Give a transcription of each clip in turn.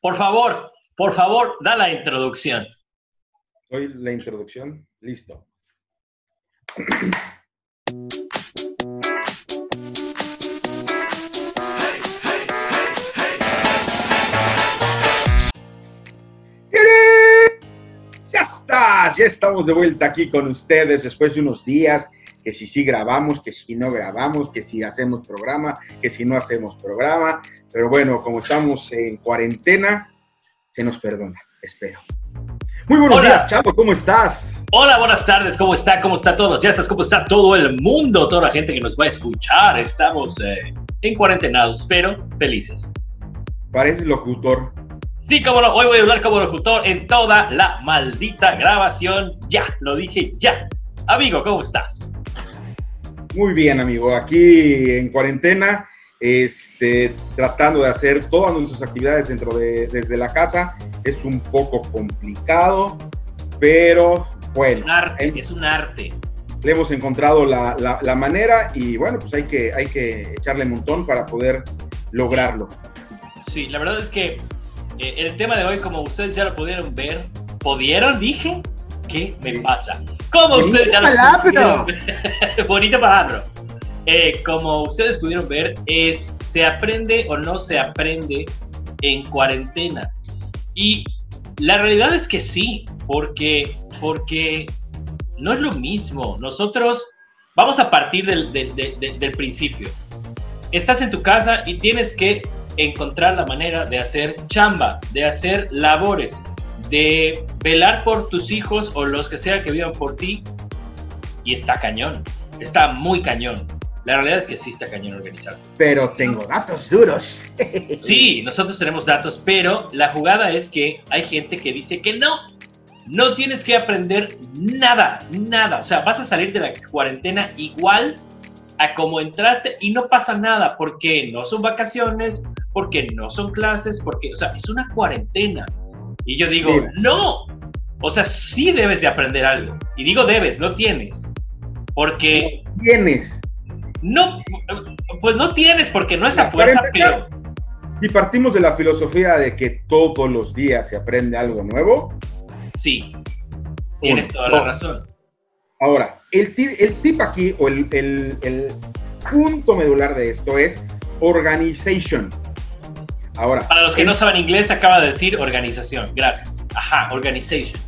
Por favor, por favor, da la introducción. Soy la introducción. Listo. Ya estás, ya estamos de vuelta aquí con ustedes después de unos días, que si sí grabamos, que si no grabamos, que si hacemos programa, que si no hacemos programa, pero bueno, como estamos en cuarentena, se nos perdona, espero. Muy buenos Hola. días, Chavo, ¿cómo estás? Hola, buenas tardes, ¿cómo está? ¿Cómo está todos? Ya estás, ¿cómo está todo el mundo? Toda la gente que nos va a escuchar. Estamos eh, en cuarentenados, pero felices. Pareces locutor. Sí, cómo no, hoy voy a hablar como locutor en toda la maldita grabación. Ya, lo dije ya. Amigo, ¿cómo estás? Muy bien, amigo. Aquí en cuarentena, este, tratando de hacer todas nuestras actividades dentro de desde la casa. Es un poco complicado, pero bueno, Un arte, es un arte. le hemos encontrado la, la- la manera y bueno, pues hay que, hay que echarle un montón para poder lograrlo. Sí, la verdad es que eh, el tema de hoy, como ustedes ya lo pudieron ver, ¿pudieron? Dije, ¿qué me Sí. pasa? Como ustedes ya palabra. bonita palabra. Eh, como ustedes pudieron ver, es se aprende o no se aprende en cuarentena. Y la realidad es que sí, porque, porque no es lo mismo. Nosotros vamos a partir del, del- del- del- del principio. Estás en tu casa y tienes que encontrar la manera de hacer chamba, de hacer labores, de velar por tus hijos o los que sean que vivan por ti. Y está cañón, está muy cañón. La realidad es que sí está cañón organizarse. Pero tengo datos duros. Sí, nosotros tenemos datos, pero la jugada es que hay gente que dice que no. No tienes que aprender nada, nada. O sea, vas a salir de la cuarentena igual a como entraste y no pasa nada porque no son vacaciones, porque no son clases, porque, o sea, es una cuarentena. Y yo digo, no. O sea, sí debes de aprender algo. Y digo debes, no tienes. Porque Tienes. no, pues no tienes porque no es a fuerza, pero... Si partimos de la filosofía de que todos los días se aprende algo nuevo, Sí, tienes toda la razón. Ahora, el tip, el tip aquí, o el, el- el punto medular de esto es organization. Ahora, Para los que no saben inglés, acaba de decir organización. Gracias. Ajá, organization.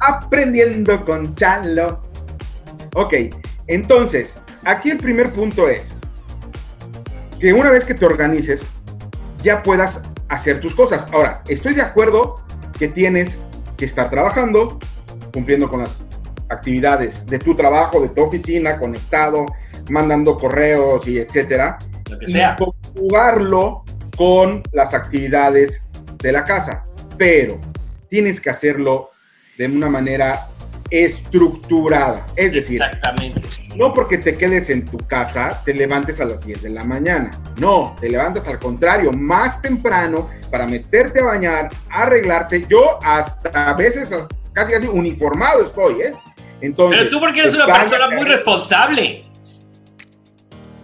aprendiendo con Chalo. Ok, entonces, aquí el primer punto es que una vez que te organices, ya puedas hacer tus cosas. Ahora, estoy de acuerdo que tienes que estar trabajando, cumpliendo con las actividades de tu trabajo, de tu oficina, conectado, mandando correos y etcétera, Lo que y sea. conjugarlo con las actividades de la casa. Pero tienes que hacerlo de una manera estructurada. Es decir, Exactamente. no porque te quedes en tu casa, te levantes a las 10 de la mañana. No, te levantas al contrario, más temprano para meterte a bañar, arreglarte. Yo hasta a veces casi casi uniformado estoy, ¿eh? Entonces, Pero tú porque eres una persona muy responsable.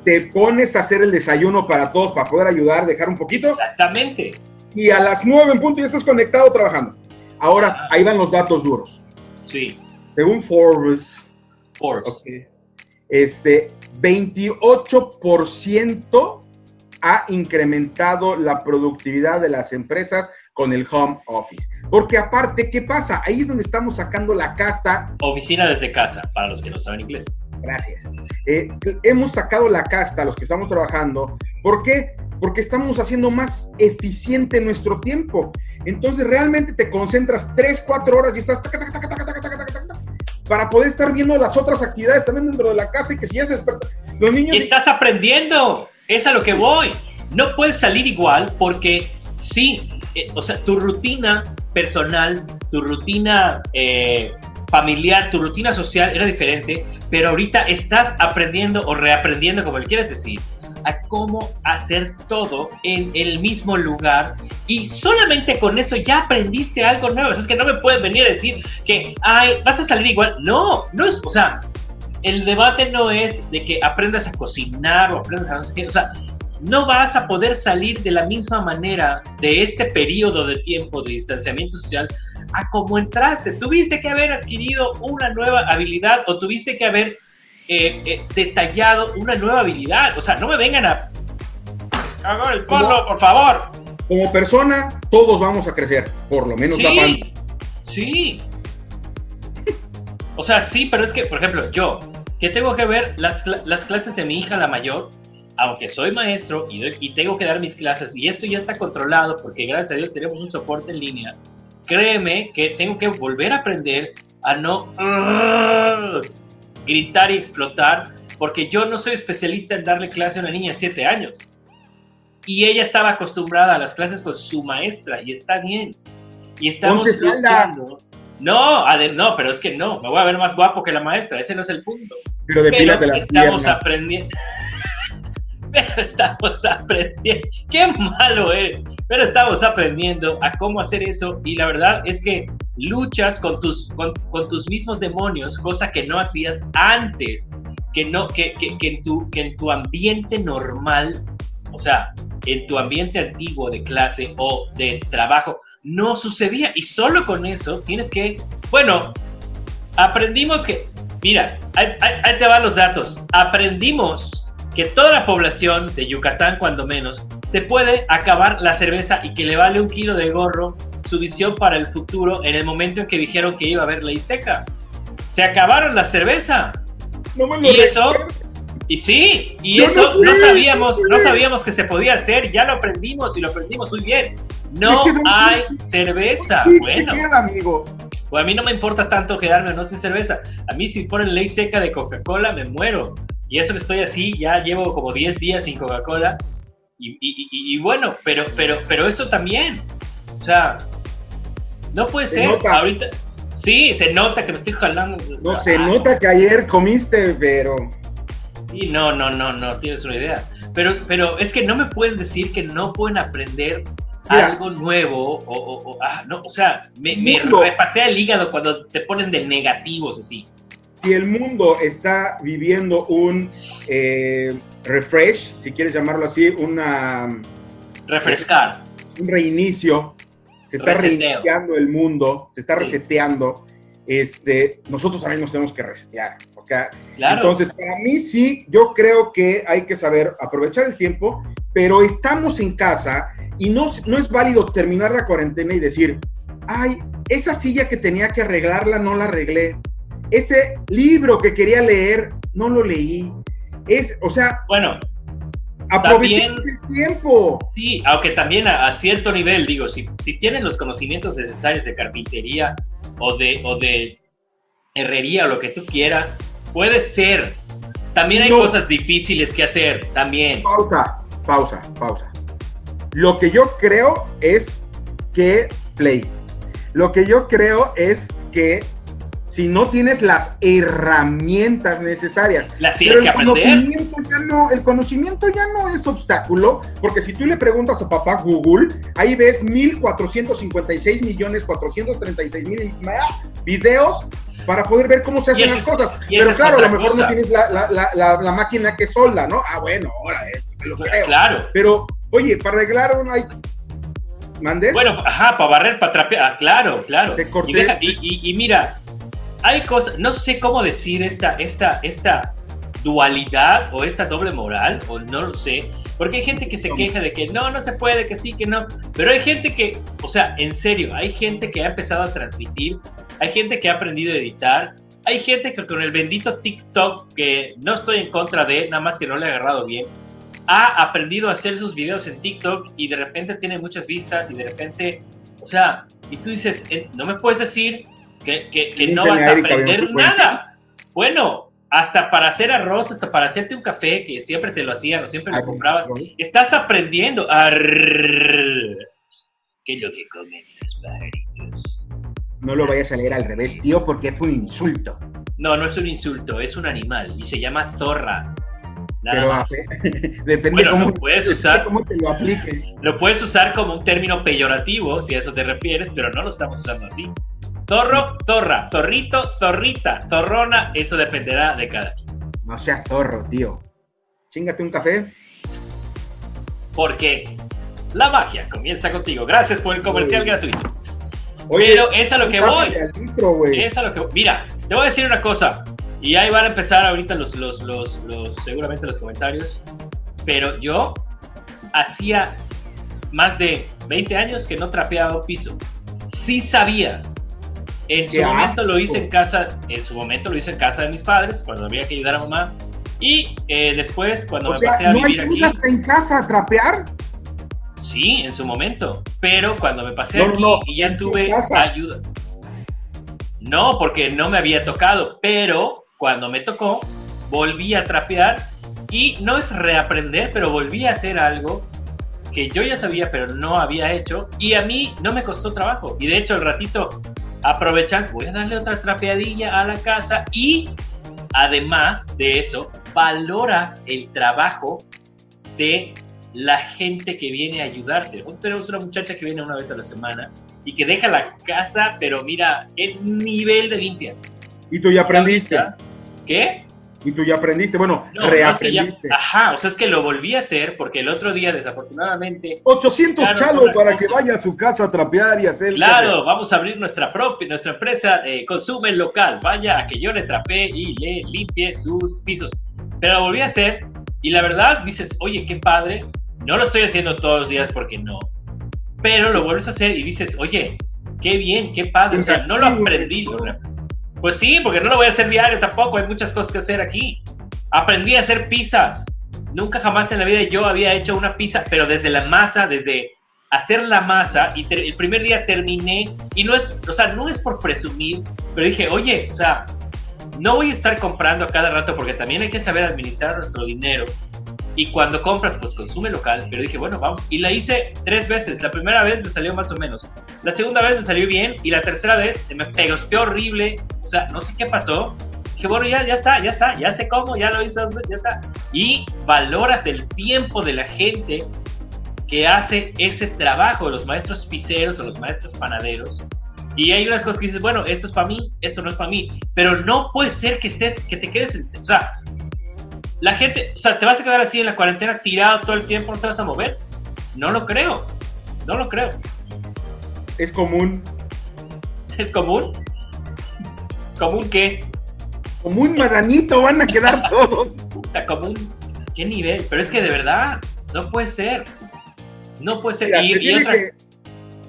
Te pones a hacer el desayuno para todos para poder ayudar, dejar un poquito Exactamente. y a las 9 en punto ya estás conectado trabajando. Ahora, Ajá. ahí van los datos duros. Sí. Según Forbes, Forbes. este 28% ha incrementado la productividad de las empresas con el home office. Porque aparte, ¿qué pasa? Ahí es donde estamos sacando la casta. Oficina desde casa, para los que no saben inglés. Gracias. Eh, hemos sacado la casta, los que estamos trabajando. ¿Por qué? Porque estamos haciendo más eficiente nuestro tiempo. Entonces realmente te concentras 3, 4 horas y estás para poder estar viendo las otras actividades también dentro de la casa y que si ya se desperta, los niños... Estás aprendiendo, es a lo que voy. No puedes salir igual porque sí, eh, o sea, tu rutina personal, tu rutina eh, familiar, tu rutina social era diferente pero ahorita estás aprendiendo o reaprendiendo, como le quieras decir, a cómo hacer todo en el mismo lugar y solamente con eso ya aprendiste algo nuevo. Es que no me puedes venir a decir que, vas a salir igual. No, no es, o sea, el debate no es de que aprendas a cocinar o aprendas a no sé qué, o sea, no vas a poder salir de la misma manera de este periodo de tiempo de distanciamiento social a como entraste. Tuviste que haber adquirido una nueva habilidad o tuviste que haber eh, eh, detallado una nueva habilidad. O sea, no me vengan a cagar el palo, por favor. Como persona, todos vamos a crecer, por lo menos sí, Sí. O sea, sí, pero es que, por ejemplo, yo, que tengo que ver las, las clases de mi hija, la mayor, aunque soy maestro y, y, tengo que dar mis clases y esto ya está controlado porque gracias a Dios tenemos un soporte en línea, créeme que tengo que volver a aprender a no gritar y explotar porque yo no soy especialista en darle clase a una niña de 7 años. Y ella estaba acostumbrada a las clases con su maestra y está bien. Y estamos buscando... No, no, pero es que no, me voy a ver más guapo que la maestra, ese no es el punto. Pero de pero las estamos aprendiendo. pero estamos aprendiendo. Qué malo es. Pero estamos aprendiendo a cómo hacer eso y la verdad es que luchas con tus, con, tus mismos demonios, cosa que no hacías antes, que, no, que, que, en tu, que en tu ambiente normal, o sea, en tu ambiente antiguo de clase o de trabajo, no sucedía. Y solo con eso tienes que, bueno, aprendimos que, mira, ahí, ahí te van los datos, aprendimos que toda la población de Yucatán, cuando menos, se puede acabar la cerveza y que le vale un kilo de gorro su visión para el futuro en el momento en que dijeron que iba a haber ley seca. Se acabaron la cerveza. No me lo y eso, y sí, y eso no, sabíamos, no sabíamos que se podía hacer, ya lo aprendimos y lo aprendimos muy bien. No hay cerveza. bueno, amigo. Pues a mí no me importa tanto quedarme no sin cerveza. A mí si ponen ley seca de Coca-Cola me muero. Y eso que estoy así, ya llevo como 10 días sin Coca-Cola. Y, bueno, pero, pero, pero eso también. O sea, no puede ser. Ahorita. Sí, se nota que me estoy jalando. No, se nota que ayer comiste, pero. Y no, no, no, no, tienes una idea. Pero, pero es que no me pueden decir que no pueden aprender algo nuevo. O, o, ah, no, o sea, me, me repatea el hígado cuando te ponen de negativos así si el mundo está viviendo un eh, refresh, si quieres llamarlo así, una... Refrescar. Un reinicio, se está reiniciando el mundo, se está reseteando, este, nosotros también nos tenemos que resetear. Entonces, para mí sí, yo creo que hay que saber aprovechar el tiempo, pero estamos en casa y no, no es válido terminar la cuarentena y decir, ay, esa silla que tenía que arreglarla no la arreglé ese libro que quería leer, no lo leí. Es, o sea, bueno, aproveché el tiempo. Sí, aunque también a, cierto nivel, digo, si, si tienes los conocimientos necesarios de carpintería o de, o de herrería o lo que tú quieras, puede ser. También hay cosas difíciles que hacer, también. Pausa, pausa, pausa. Lo que yo creo es que, Play, lo que yo creo es que si no tienes las herramientas necesarias. Las tienes que aprender. Conocimiento ya no, el conocimiento ya no es obstáculo, porque si tú le preguntas a papá Google, ahí ves 1456 millones 436 mil videos para poder ver cómo se hacen las cosas. Pero claro, a lo mejor no tienes la, máquina que solda, ¿no? Ah, bueno, ahora es, lo creo. Claro. Pero, oye, para arreglar un... ¿Mande? Bueno, ajá, para barrer, para trapear, ah, claro, claro. y, y mira, hay cosas, no sé cómo decir esta, esta, esta dualidad o esta doble moral, o no lo sé, porque hay gente que se queja de que no, no se puede, que sí, que no, pero hay gente que, o sea, en serio, hay gente que ha empezado a transmitir, hay gente que ha aprendido a editar, hay gente que con el bendito TikTok, que no estoy en contra de, nada más que no le he agarrado bien, ha aprendido a hacer sus videos en TikTok y de repente tiene muchas vistas y de repente, o sea, y tú dices, eh, no me puedes decir que, no vas a aprender nada. Bueno, hasta para hacer arroz, hasta para hacerte un café, que siempre te lo hacían o siempre lo comprabas, estás aprendiendo. ¿Qué es lo que comen los pajaritos? No lo vayas a leer al revés, tío, porque fue un insulto. No, no es un insulto, es un animal y se llama zorra. Pero depende cómo, puedes usar, cómo te lo apliques. Lo puedes usar como un término peyorativo, si a eso te refieres, pero no lo estamos usando así. Zorro, zorra, zorrito, zorrita, zorrona, eso dependerá de cada quien. No seas zorro, tío. Chingate un café. Porque la magia comienza contigo. Gracias por el comercial gratuito. Oye, Pero es a lo que voy. Es a lo que Mira, te voy a decir una cosa. Y ahí van a empezar ahorita los, los, los, los seguramente los comentarios. Pero yo hacía más de 20 años que no trapeaba un piso. Sí sabía. En su ¡Qué momento lo hice en casa, en su momento lo hice en casa de mis padres, cuando había que ayudar a mamá. Y eh, después, cuando O me sea, pasé a ¿no vivir aquí, en casa a trapear? sí, en su momento. Pero cuando me pasé No, aquí no, y ya tuve ayuda. No, porque no me había tocado, pero cuando me tocó, volví a trapear y no es reaprender, pero volví a hacer algo que yo ya sabía, pero no había hecho y a mí no me costó trabajo. Y de hecho, el ratito aprovechan, voy a darle otra trapeadilla a la casa y además de eso, valoras el trabajo de la gente que viene a ayudarte. Nosotros tenemos una muchacha que viene una vez a la semana y que deja la casa, pero mira, el nivel de limpia. Y tú ya aprendiste. ¿Qué? Y tú ya aprendiste. Bueno, No, no es que ya- reaprendiste. ajá, o sea, es que lo volví a hacer porque el otro día, desafortunadamente, 800 Claro, chalos para cosa. que vaya a su casa a trapear y hacer. claro, vamos a abrir nuestra propia, nuestra empresa eh, consume local. Vaya a que yo le trapé y le limpie sus pisos. Pero lo volví a hacer y la verdad dices, oye, qué padre. No lo estoy haciendo todos los días porque no. Pero lo vuelves a hacer y dices, oye, qué bien, qué padre. O sea, no lo aprendí. lo Pues sí, porque no lo voy a hacer diario tampoco. Hay muchas cosas que hacer aquí. Aprendí a hacer pizzas. Nunca jamás en la vida yo había hecho una pizza, pero desde la masa, desde hacer la masa y el primer día terminé y no es, o sea, no es por presumir, pero dije, oye, o sea, no voy a estar comprando a cada rato porque también hay que saber administrar nuestro dinero. Y cuando compras, pues consume local. Pero dije, bueno, vamos. Y la hice tres veces. La primera vez me salió más o menos. La segunda vez me salió bien. Y la tercera vez me pegosteó horrible. O sea, no sé qué pasó. Dije, bueno, ya, ya está, ya está. Ya sé cómo, ya lo hizo, ya está. Y valoras el tiempo de la gente que hace ese trabajo, los maestros piseros o los maestros panaderos. Y hay unas cosas que dices, bueno, esto es para mí, esto no es para mí. Pero no puede ser que estés, que te quedes, en, o sea, la gente, o sea, te vas a quedar así en la cuarentena tirado todo el tiempo, no te vas a mover. No lo creo, no lo creo. Es común. ¿Es común? ¿Común qué? Como un madanito van a quedar todos. Puta, común. ¿Qué nivel? Pero es que de verdad, no puede ser. No puede ser. Mira, Y, te y tiene otra, que-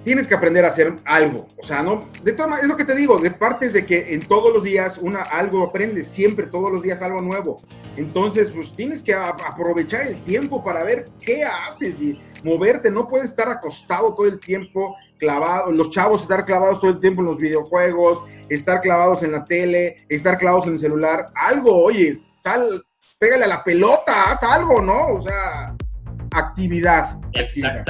tienes que aprender a hacer algo. O sea, no. De todas maneras, es lo que te digo. De partes de que en todos los días una algo aprendes, siempre, todos los días algo nuevo. Entonces, pues tienes que aprovechar el tiempo para ver qué haces y moverte. No puedes estar acostado todo el tiempo, clavado. Los chavos estar clavados todo el tiempo en los videojuegos, estar clavados en la tele, estar clavados en el celular. Algo, oye, sal, pégale a la pelota, haz algo, ¿no? O sea, actividad. actividad.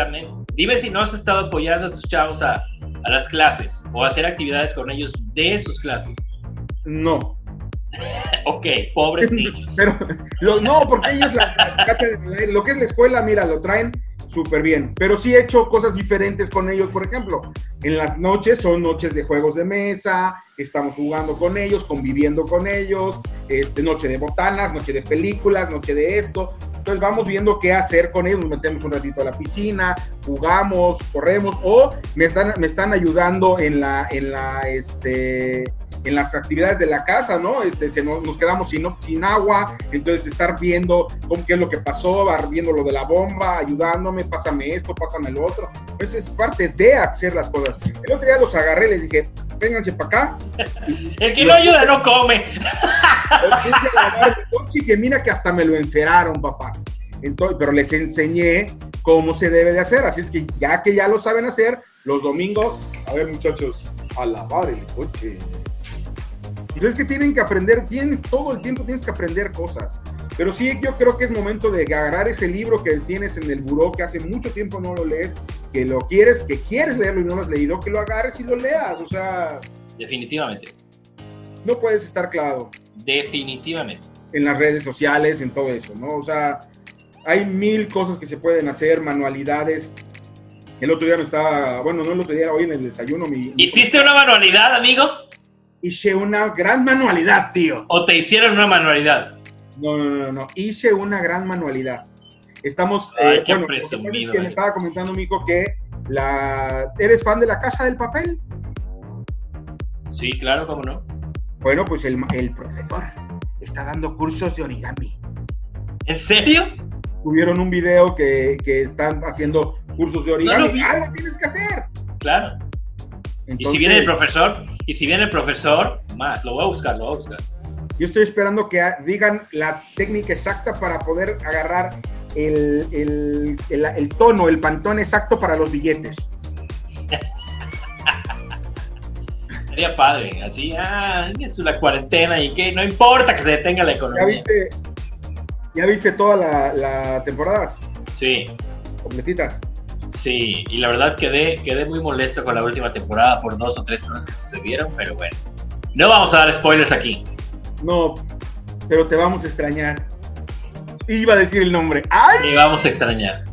Dime si no has estado apoyando a tus chavos a, a las clases o a hacer actividades con ellos de sus clases. No. Ok, pobres niños. Pero, lo- no, porque ellos, la- cátedras, lo que es la escuela, mira, lo traen súper bien. Pero sí he hecho cosas diferentes con ellos, por ejemplo. En las noches son noches de juegos de mesa, estamos jugando con ellos, conviviendo con ellos, este, noche de botanas, noche de películas, noche de esto. Entonces vamos viendo qué hacer con ellos, nos metemos un ratito a la piscina, jugamos, corremos, o me están, me están ayudando en la, en la, este, en las actividades de la casa, ¿no? Este, se nos, nos quedamos sin, sin agua, entonces estar viendo cómo, qué es lo que pasó, viendo lo de la bomba, ayudándome, pásame esto, pásame lo otro. Pues es parte de hacer las cosas. El otro día los agarré, les dije, vénganse para acá. El que no ayuda no come. Y que mira que hasta me lo enceraron, papá. Entonces, pero les enseñé cómo se debe de hacer, así es que ya que ya lo saben hacer, los domingos, a ver muchachos, a lavar el coche. Entonces que tienen que aprender, tienes todo el tiempo tienes que aprender cosas. Pero sí, yo creo que es momento de agarrar ese libro que tienes en el buró, que hace mucho tiempo no lo lees, que lo quieres, que quieres leerlo y no lo has leído, que lo agarres y lo leas. O sea, Definitivamente. no puedes estar clavado Definitivamente. en las redes sociales, en todo eso, ¿no? O sea, hay mil cosas que se pueden hacer, manualidades. El otro día me estaba, bueno, no el otro día, hoy en el desayuno, mi, mi- ¿Hiciste una manualidad, amigo? Hice una gran manualidad, tío. ¿O te hicieron una manualidad? No, no, no, no, hice una gran manualidad. Estamos, Ay, eh, qué bueno, que pasa es presumido, que me estaba comentando Mico que la, ¿eres fan de la Casa del Papel? Sí, claro, cómo no. Bueno, pues el, el profesor está dando cursos de origami. ¿En serio? Tuvieron un video que, que están haciendo cursos de No origami. vi. Algo tienes que hacer. Claro. y si viene el profesor, y si viene el profesor, más, lo voy a buscar, lo voy a buscar. Yo estoy esperando que digan la técnica exacta para poder agarrar el, el, el- el tono, el pantón exacto para los billetes. Sería padre, así, ah, es la cuarentena y que no importa que se detenga la ¿Ya economía. viste, ya viste toda la, la temporada Sí, completita? Sí, y la verdad quedé, quedé muy molesto con la última temporada por dos o tres cosas que sucedieron, pero bueno. No vamos a dar spoilers aquí. No, pero te vamos a extrañar. Iba a decir el nombre. ¡Ay! Y vamos a extrañar.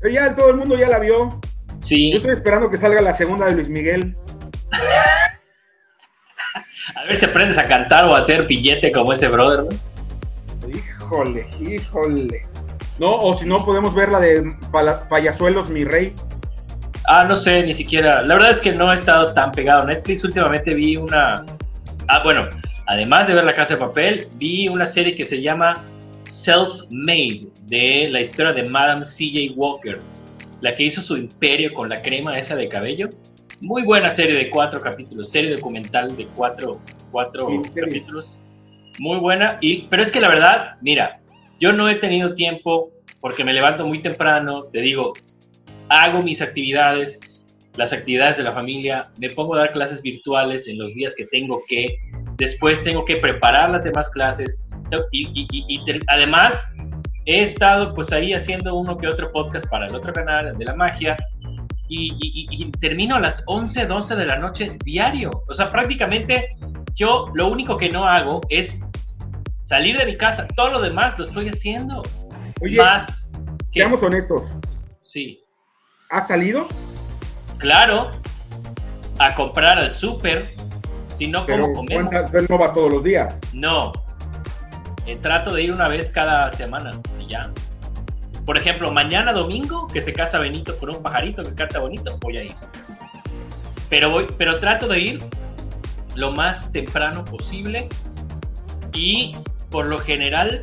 Pero ya todo el mundo ya la vio. Yo Sí, estoy esperando que salga la segunda de Luis Miguel. a ver si aprendes a cantar o a hacer billete como ese brother, ¿no? Híjole, híjole. No, o si no, podemos ver la de Payasuelos, mi rey. Ah, no sé, ni siquiera. La verdad es que no he estado tan pegado a Netflix. Últimamente vi una. Ah, bueno, además de ver La Casa de Papel, vi una serie que se llama Self-Made, de la historia de Madame C.J. Walker, la que hizo su imperio con la crema esa de cabello. Muy buena serie de cuatro capítulos, serie documental de cuatro, cuatro Sí, capítulos. Muy buena. Y, pero es que la verdad, mira, yo no he tenido tiempo porque me levanto muy temprano, te digo, hago mis actividades, las actividades de la familia, me pongo a dar clases virtuales en los días que tengo que, después tengo que preparar las demás clases y, además he estado pues ahí haciendo uno que otro podcast para el otro canal de la magia y termino a las 11, 12 de la noche diario. O sea, prácticamente yo lo único que no hago es salir de mi casa, todo lo demás lo estoy haciendo. Oye, Más que... seamos honestos. Sí, ¿Ha salido? claro, a comprar al súper, si no, ¿cómo comemos? ¿cuántas- él no va todos los días. No, Eh, trato de ir una vez cada semana y ya. Por ejemplo, mañana domingo, que se casa Benito con un pajarito que canta bonito, voy a ir. Pero, voy, pero trato de ir lo más temprano posible y por lo general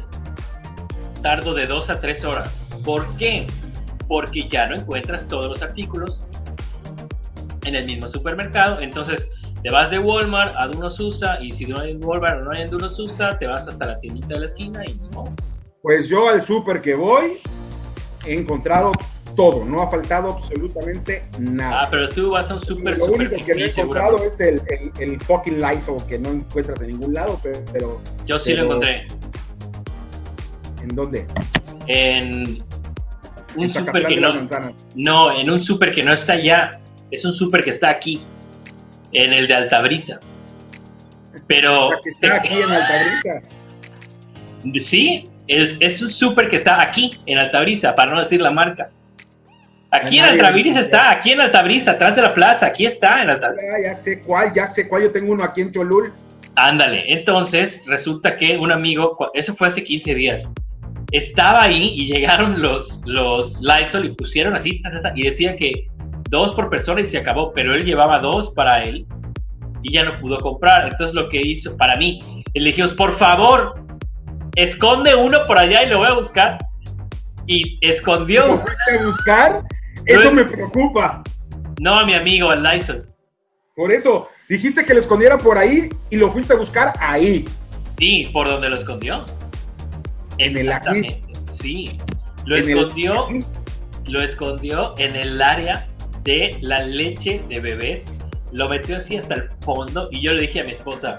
tardo de dos a tres horas. ¿Por qué? Porque ya no encuentras todos los artículos en el mismo supermercado. Entonces te vas de Walmart a Duno Susa y si no hay en Walmart no hay en Duno Susa, te vas hasta la tiendita de la esquina y no. Pues yo al súper que voy he encontrado todo. No ha faltado absolutamente nada. Ah, pero tú vas a un super, lo super único que no he encontrado es el, el, el fucking Lysol que no encuentras en ningún lado, pero, Yo sí lo encontré ¿en dónde? en un en super que no, no, en un super que no está allá, es un super que está aquí, en el de Altabrisa. Pero que está aquí en Altabrisa. sí, es, es un super que está aquí en Altabrisa, para no decir la marca. Aquí en Altabrisa está, aquí en Altabrisa, atrás de la plaza, aquí está en Altabrisa. Ya, ya sé cuál, ya sé cuál. Yo tengo uno aquí en Cholul. Ándale, entonces resulta que un amigo, eso fue hace 15 días, estaba ahí y llegaron los, los Lysol y pusieron así, y decía que dos por persona y se acabó, pero él llevaba dos para él y ya no pudo comprar. Entonces lo que hizo para mí, le dijimos, por favor, esconde uno por allá y lo voy a buscar. Y ¿Lo escondió, fuiste a buscar? Eso me preocupa. no a mi amigo, al Lysol. Por eso, dijiste que lo escondiera por ahí y lo fuiste a buscar ahí. Sí, por donde lo escondió. En el aquí. Sí, lo En el- escondió. lo escondió en el área de la leche de bebés. Lo metió así hasta el fondo y yo le dije a mi esposa,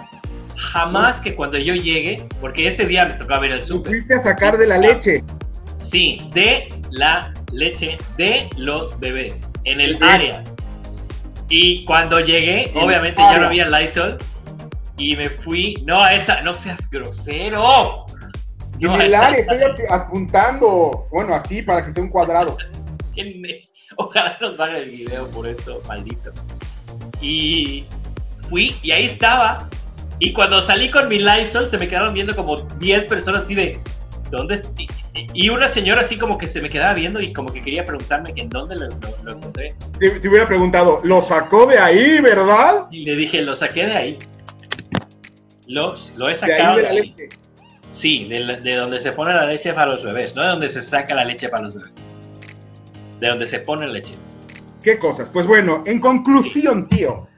jamás que cuando yo llegue, porque ese día me tocaba ver el súper, fuiste a sacar de la leche. sí, de la leche de los bebés, en el área. Y cuando llegué, el obviamente ya no había Lysol y me fui, no a esa, no seas grosero. No, en el área, estoy ap- apuntando. Bueno, así para que sea un cuadrado. Ojalá nos haga el video por esto, maldito. Y fui y ahí estaba. Y cuando salí con mi Lysol, se me quedaron viendo como 10 personas así de. ¿Dónde, y una señora así como que se me quedaba viendo y como que quería preguntarme que en dónde lo, lo- lo encontré. Te, te hubiera preguntado, lo sacó de ahí, ¿verdad? Y le dije, lo saqué de ahí. Lo, lo he De sacado ahí de ahí. leche. Sí, de, de donde se pone la leche para los bebés, no de donde se saca la leche para los bebés. De donde se pone la leche. ¿Qué cosas? Pues bueno, en conclusión, tío,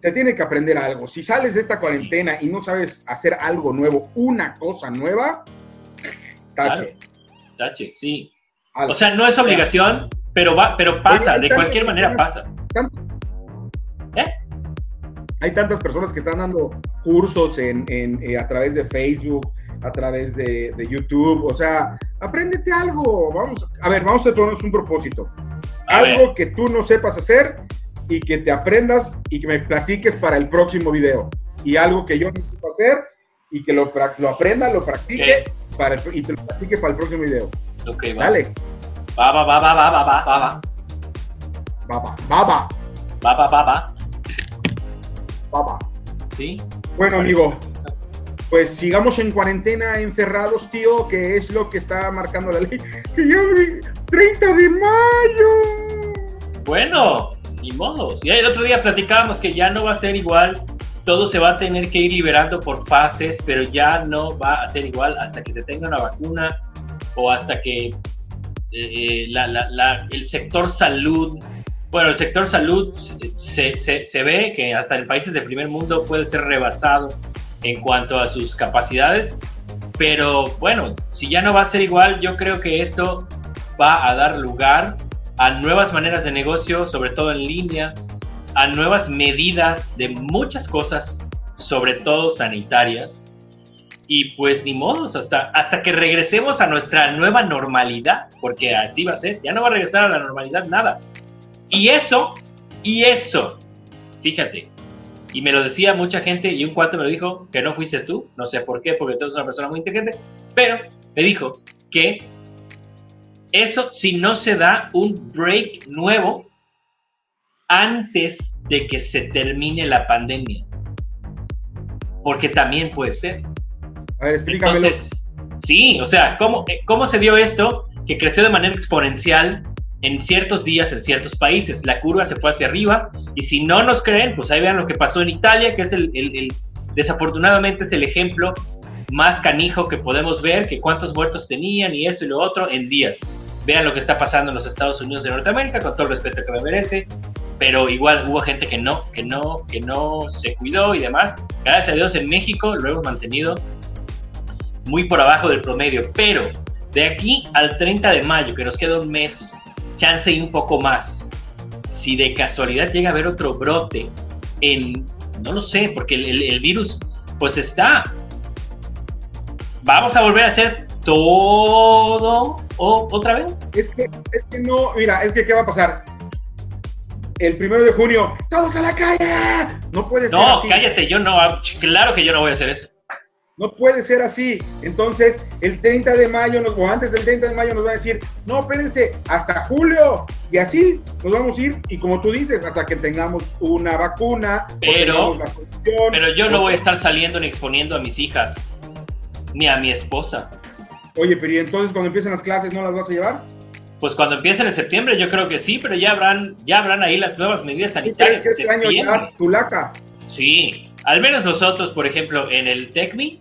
te tiene que aprender algo. Si sales de esta cuarentena y no sabes hacer algo nuevo, una cosa nueva, tache. Claro. Tache, sí. Algo. O sea, no es obligación, pero va, pero pasa, hay de cualquier manera pasa. ¿Eh? Hay tantas personas que están dando cursos en, en, eh, a través de Facebook, a través de, de YouTube. O sea, apréndete algo. Vamos, a ver, vamos a ponernos un propósito. A algo ver. que tú no sepas hacer y que te aprendas y que me platiques para el próximo video. Y algo que yo no sepa hacer y que lo, lo aprenda, lo practique para y te lo practique para el próximo video. Ok, va. Dale. Va, va, va, va, va, va, va, va. Va, va, va, va. Va, va, va, va. Va, va. Sí. Bueno, amigo. Pues sigamos en cuarentena, encerrados, tío, que es lo que está marcando la ley. ¡Que ya me... 30 de mayo! Bueno, ni modo. Ya el otro día platicábamos que ya no va a ser igual todo se va a tener que ir liberando por fases, pero ya no va a ser igual hasta que se tenga una vacuna o hasta que eh, la- el sector salud, bueno, el sector salud se, se- se ve que hasta en países del primer mundo puede ser rebasado en cuanto a sus capacidades, pero bueno, si ya no va a ser igual, yo creo que esto va a dar lugar a nuevas maneras de negocio, sobre todo en línea, a nuevas medidas de muchas cosas, sobre todo sanitarias. Y pues ni modos, hasta, hasta que regresemos a nuestra nueva normalidad, porque así va a ser, ya no va a regresar a la normalidad nada. Y eso, y eso, fíjate, y me lo decía mucha gente y un cuate me lo dijo, que no fuiste tú, no sé por qué, porque tú eres una persona muy inteligente, pero me dijo que eso si no se da un break nuevo antes de que se termine la pandemia. Porque también puede ser. A ver, explícamelo. Entonces, sí, o sea, ¿cómo, eh, ¿cómo se dio esto? Que creció de manera exponencial en ciertos días en ciertos países. La curva se fue hacia arriba y si no nos creen, pues ahí vean lo que pasó en Italia, que es el, el- el- desafortunadamente es el ejemplo más canijo que podemos ver, que cuántos muertos tenían y esto y lo otro en días. Vean lo que está pasando en los Estados Unidos de Norteamérica, con todo el respeto que me merece, pero igual hubo gente que no, que no, que no se cuidó y demás. Gracias a Dios en México lo hemos mantenido muy por abajo del promedio, pero de aquí al 30 de mayo, que nos queda un mes, chance y un poco más, si de casualidad llega a haber otro brote en, no lo sé, porque el, el- el virus pues está, vamos a volver a hacer todo o- otra vez. Es que, es que no, mira, es que ¿qué va a pasar? El primero de junio, todos a la calle. No puede ser No, así. cállate, yo no, claro que yo no voy a hacer eso. No puede ser así. Entonces, el 30 de mayo, nos- o antes del 30 de mayo, nos van a decir, no, espérense, hasta julio. Y así nos vamos a ir. Y como tú dices, hasta que tengamos una vacuna. Pero- tengamos la solución, Pero yo no voy a estar saliendo ni exponiendo a mis hijas, ni a mi esposa. Oye, pero ¿y entonces cuando empiecen las clases no las vas a llevar? Pues cuando empiecen en septiembre, yo creo que sí, pero ya habrán, ya habrán ahí las nuevas medidas ¿Tú sanitarias. este año ya tu laca? Sí, al menos nosotros, por ejemplo, en el TECMI,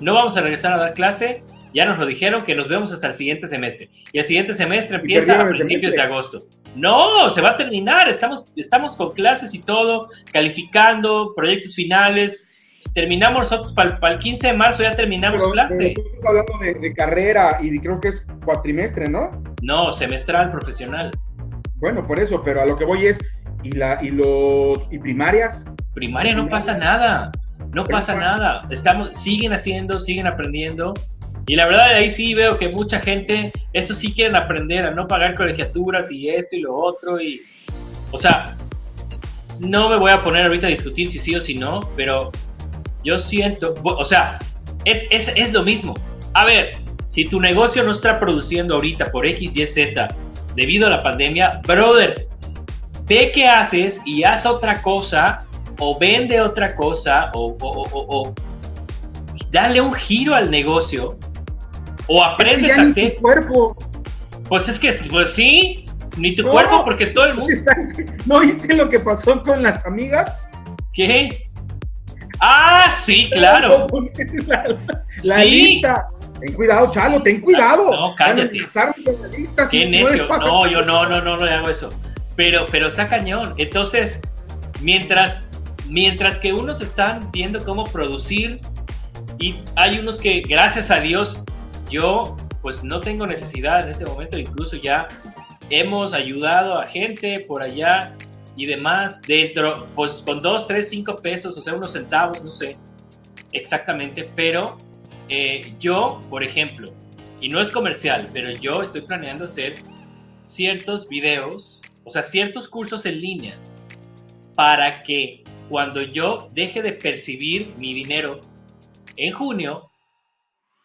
no vamos a regresar a dar clase. Ya nos lo dijeron que nos vemos hasta el siguiente semestre. Y el siguiente semestre empieza a principios de agosto. No, se va a terminar. Estamos, estamos con clases y todo, calificando, proyectos finales. Terminamos nosotros para el 15 de marzo, ya terminamos Pero, clase. pero tú estás hablando de, de carrera y creo que es cuatrimestre, ¿no? No, semestral, profesional. Bueno, por eso, pero a lo que voy es, ¿y, la, y los y primarias? Primaria no pasa nada, no Pero pasa pa- nada. Estamos, siguen haciendo, siguen aprendiendo. Y la verdad, ahí sí veo que mucha gente, eso sí quieren aprender a no pagar colegiaturas y esto y lo otro. Y, o sea, no me voy a poner ahorita a discutir si sí o si no, pero yo siento, o sea, es, es, es lo mismo. A ver, si tu negocio no está produciendo ahorita por X, Y, Z debido a la pandemia, brother, ve qué haces y haz otra cosa o vende otra cosa o, o- o- o- dale un giro al negocio O aprendes Es que ya a hacer. tu cuerpo. Pues es que, pues sí, ni tu No. cuerpo, porque todo el mundo. ¿No viste lo que pasó con las amigas? ¿Qué? Ah, sí, claro. La, la Sí. lista. Ten cuidado, Chalo, ten cuidado. No, cállate. Qué no necio. No, yo no, no, no, no le hago eso. Pero, pero está cañón. Entonces, mientras, mientras que unos están viendo cómo producir y hay unos que, gracias a Dios, yo pues no tengo necesidad en este momento. Incluso ya hemos ayudado a gente por allá y demás dentro, pues con dos, tres, cinco pesos, o sea, unos centavos, no sé exactamente, pero eh, yo, por ejemplo, y no es comercial, pero yo estoy planeando hacer ciertos videos, o sea, ciertos cursos en línea, para que cuando yo deje de percibir mi dinero en junio,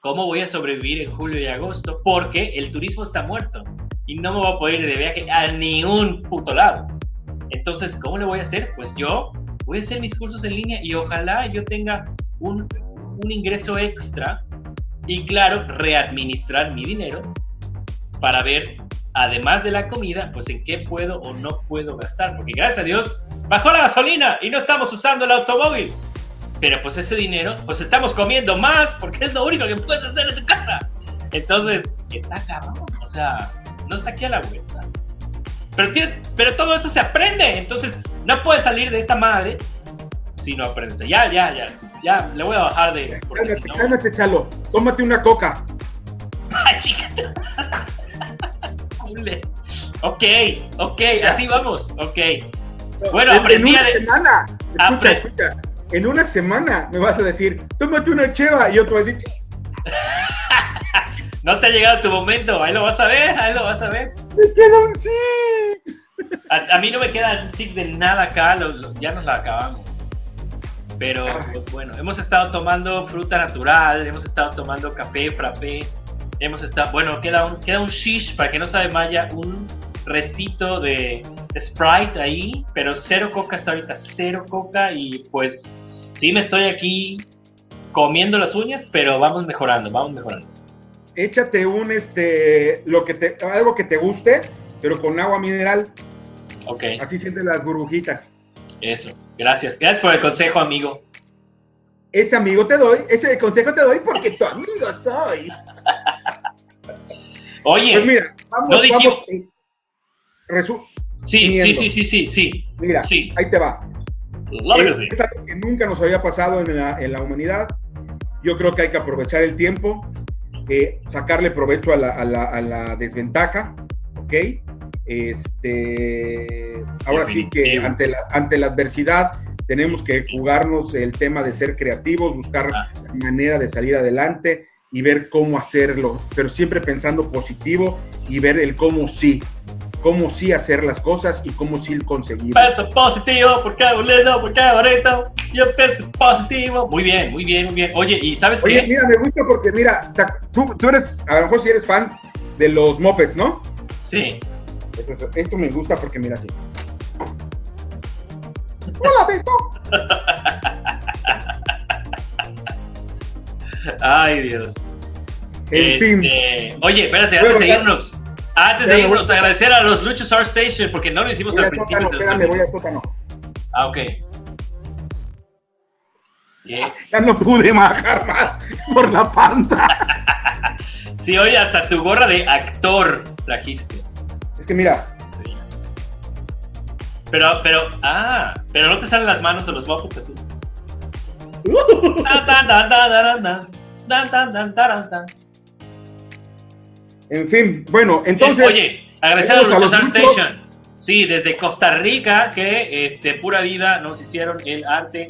¿cómo voy a sobrevivir en julio y agosto? Porque el turismo está muerto y no me voy a poder ir de viaje a ni un puto lado. Entonces, ¿cómo le voy a hacer? Pues yo voy a hacer mis cursos en línea y ojalá yo tenga un, un ingreso extra y claro, readministrar mi dinero para ver, además de la comida, pues en qué puedo o no puedo gastar. Porque gracias a Dios, bajó la gasolina y no estamos usando el automóvil. Pero pues ese dinero, pues estamos comiendo más porque es lo único que puedes hacer en tu casa. Entonces, está cabrón. O sea, no está aquí a la vuelta. Pero, pero todo eso se aprende. Entonces, no puedes salir de esta madre si no aprendes. Ya, ya, ya. Ya, le voy a bajar de. Cálmate, si no- cálmate, Chalo. Tómate una coca. Ay, chica. Ok, ok, así vamos. Ok. Bueno, En- aprendí en a una de- semana. Escucha, Apre- escucha. En una semana me vas a decir, tómate una cheva. Y yo te voy a decir, No te ha llegado tu momento. Ahí lo vas a ver, ahí lo vas a ver. me queda un six. A, a mí no me queda un zig de nada acá, lo- lo- ya nos la acabamos. Pero, pues bueno, hemos estado tomando fruta natural, hemos estado tomando café, frappé, hemos estado, bueno, queda un, queda un shish, para que no sabe Maya, un restito de Sprite ahí, pero cero coca hasta ahorita, cero coca y pues sí me estoy aquí comiendo las uñas, pero vamos mejorando, vamos mejorando. Échate un, este, lo que te, algo que te guste, pero con agua mineral. Ok, Así sientes las burbujitas. Eso, gracias, gracias por el consejo, amigo. Ese amigo te doy, ese consejo te doy porque tu amigo soy. Oye, Pues mira, vamos, no dijimos- vamos. resu- sí, sí, sí, sí, sí, sí, mira, sí. ahí te va. Es, es algo que nunca nos había pasado en la, en la humanidad. Yo creo que hay que aprovechar el tiempo, eh, sacarle provecho a la, a la- a la desventaja, ¿ok? Este, ahora sí que ante la, ante la adversidad tenemos que jugarnos el tema de ser creativos, buscar Ah. la manera de salir adelante y ver cómo hacerlo, pero siempre pensando positivo y ver el cómo sí, cómo sí hacer las cosas y cómo sí conseguir. Peso positivo, porque abuelo, porque bonito. Yo peso positivo. Muy bien, muy bien, muy bien. Oye, ¿y sabes Oye, qué? mira, me gusta porque, mira, tú, tú eres, a lo mejor si eres fan de los Muppets, ¿no? Sí. Eso- esto me gusta porque, mira, así. Hola, Beto. Ay, Dios. En fin, Este, Oye, espérate, antes de irnos. Antes de me irnos, agradecer a los Luchos Art Station porque no lo hicimos voy al principio. sótano, olvidó. voy al sótano. Ah, ok. ¿Qué? Ya no pude bajar más por la panza. Sí, oye, hasta tu gorra de actor trajiste. Que mira. Pero, pero, ah, pero no te salen las manos de los Muppets así. En fin, bueno, entonces. Oye, agradecer a los, a los Station. Sí, desde Costa Rica, que este, pura vida nos hicieron el arte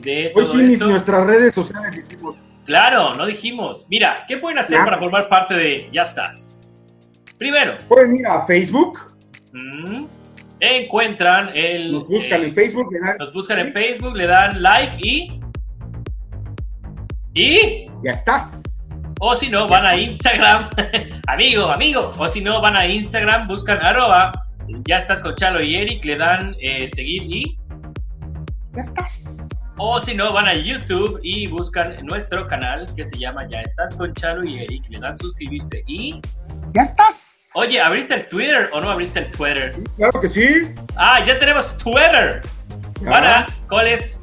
de. Hoy sí, esto. nuestras redes sociales dijimos. Claro, no dijimos. Mira, ¿qué pueden hacer para formar parte de Ya estás? Primero, Pueden ir a Facebook, mm, encuentran el. nos buscan eh, en Facebook, le dan- Nos buscan en Facebook, le dan like y. Y. ya estás. O si no, van a Instagram. amigo, amigo. O si no, van a Instagram, buscan arroba. Ya estás con Chalo y Eric, le dan eh, seguir y. Ya estás. O si no, van a YouTube y buscan nuestro canal que se llama Ya estás con Chalo y Eric. Le dan suscribirse y. ¡Ya estás! Oye, ¿abriste el Twitter o no abriste el Twitter? Claro que sí. Ah, ya tenemos Twitter. Ya. Van a, ¿cuál es?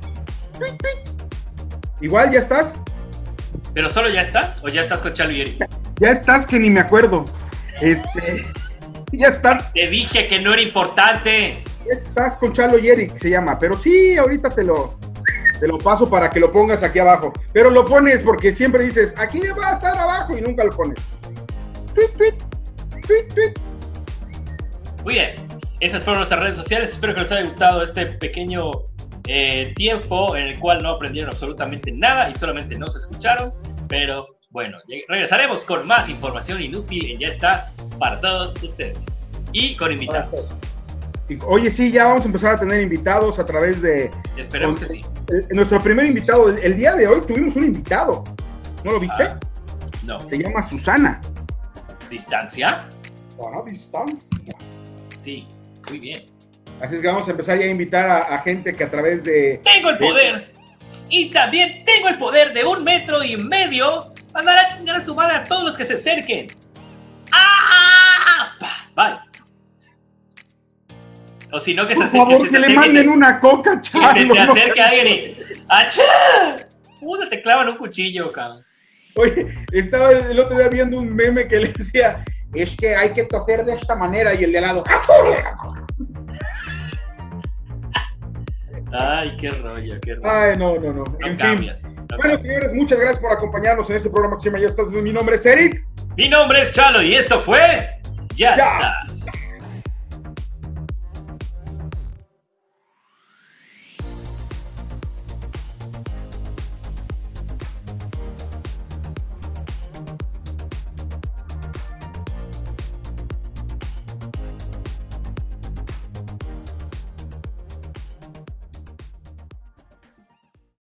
Igual, ¿ya estás? ¿Pero solo ya estás? ¿O ya estás con Chalo y Eric? Ya estás que ni me acuerdo. Este. Ya estás. Te dije que no era importante. Ya estás con Chalo y Eric, se llama. Pero sí, ahorita te lo, te lo paso para que lo pongas aquí abajo. Pero lo pones porque siempre dices, aquí va a estar abajo y nunca lo pones. Tweet, tweet, tweet, tweet. Muy bien, esas fueron nuestras redes sociales. Espero que les haya gustado este pequeño eh, tiempo en el cual no aprendieron absolutamente nada y solamente nos escucharon. Pero bueno, regresaremos con más información inútil en Ya Estás para todos ustedes. Y con invitados. Oye, sí, ya vamos a empezar a tener invitados a través de Esperemos que sí. nuestro primer invitado. El, el día de hoy tuvimos un invitado. ¿No lo viste? Ah. No. Se llama Susana. ¿Distancia? Susana Distancia. Sí, muy bien. Así es que vamos a empezar ya a invitar a, a gente que a través de... Tengo el poder. Y también tengo el poder de un metro y medio. Mandar a chingar a su madre a todos los que se acerquen. ¡Ah! Bye. O si no, que se Por favor, que le manden una coca, Que se Chalo. te no acerque alguien y. ¡Achá! Puta, te clavan un cuchillo, cabrón. Oye, estaba el otro día viendo un meme que le decía, es que hay que toser de esta manera y el de al lado. Ay, qué rollo, qué rollo. Ay, no, no, no. No en fin. cambias. no Bueno, cambias. señores, muchas gracias por acompañarnos en este programa que se llama Ya estás. Mi nombre es Eric. Mi nombre es Chalo y esto fue. Ya, Ya. estás.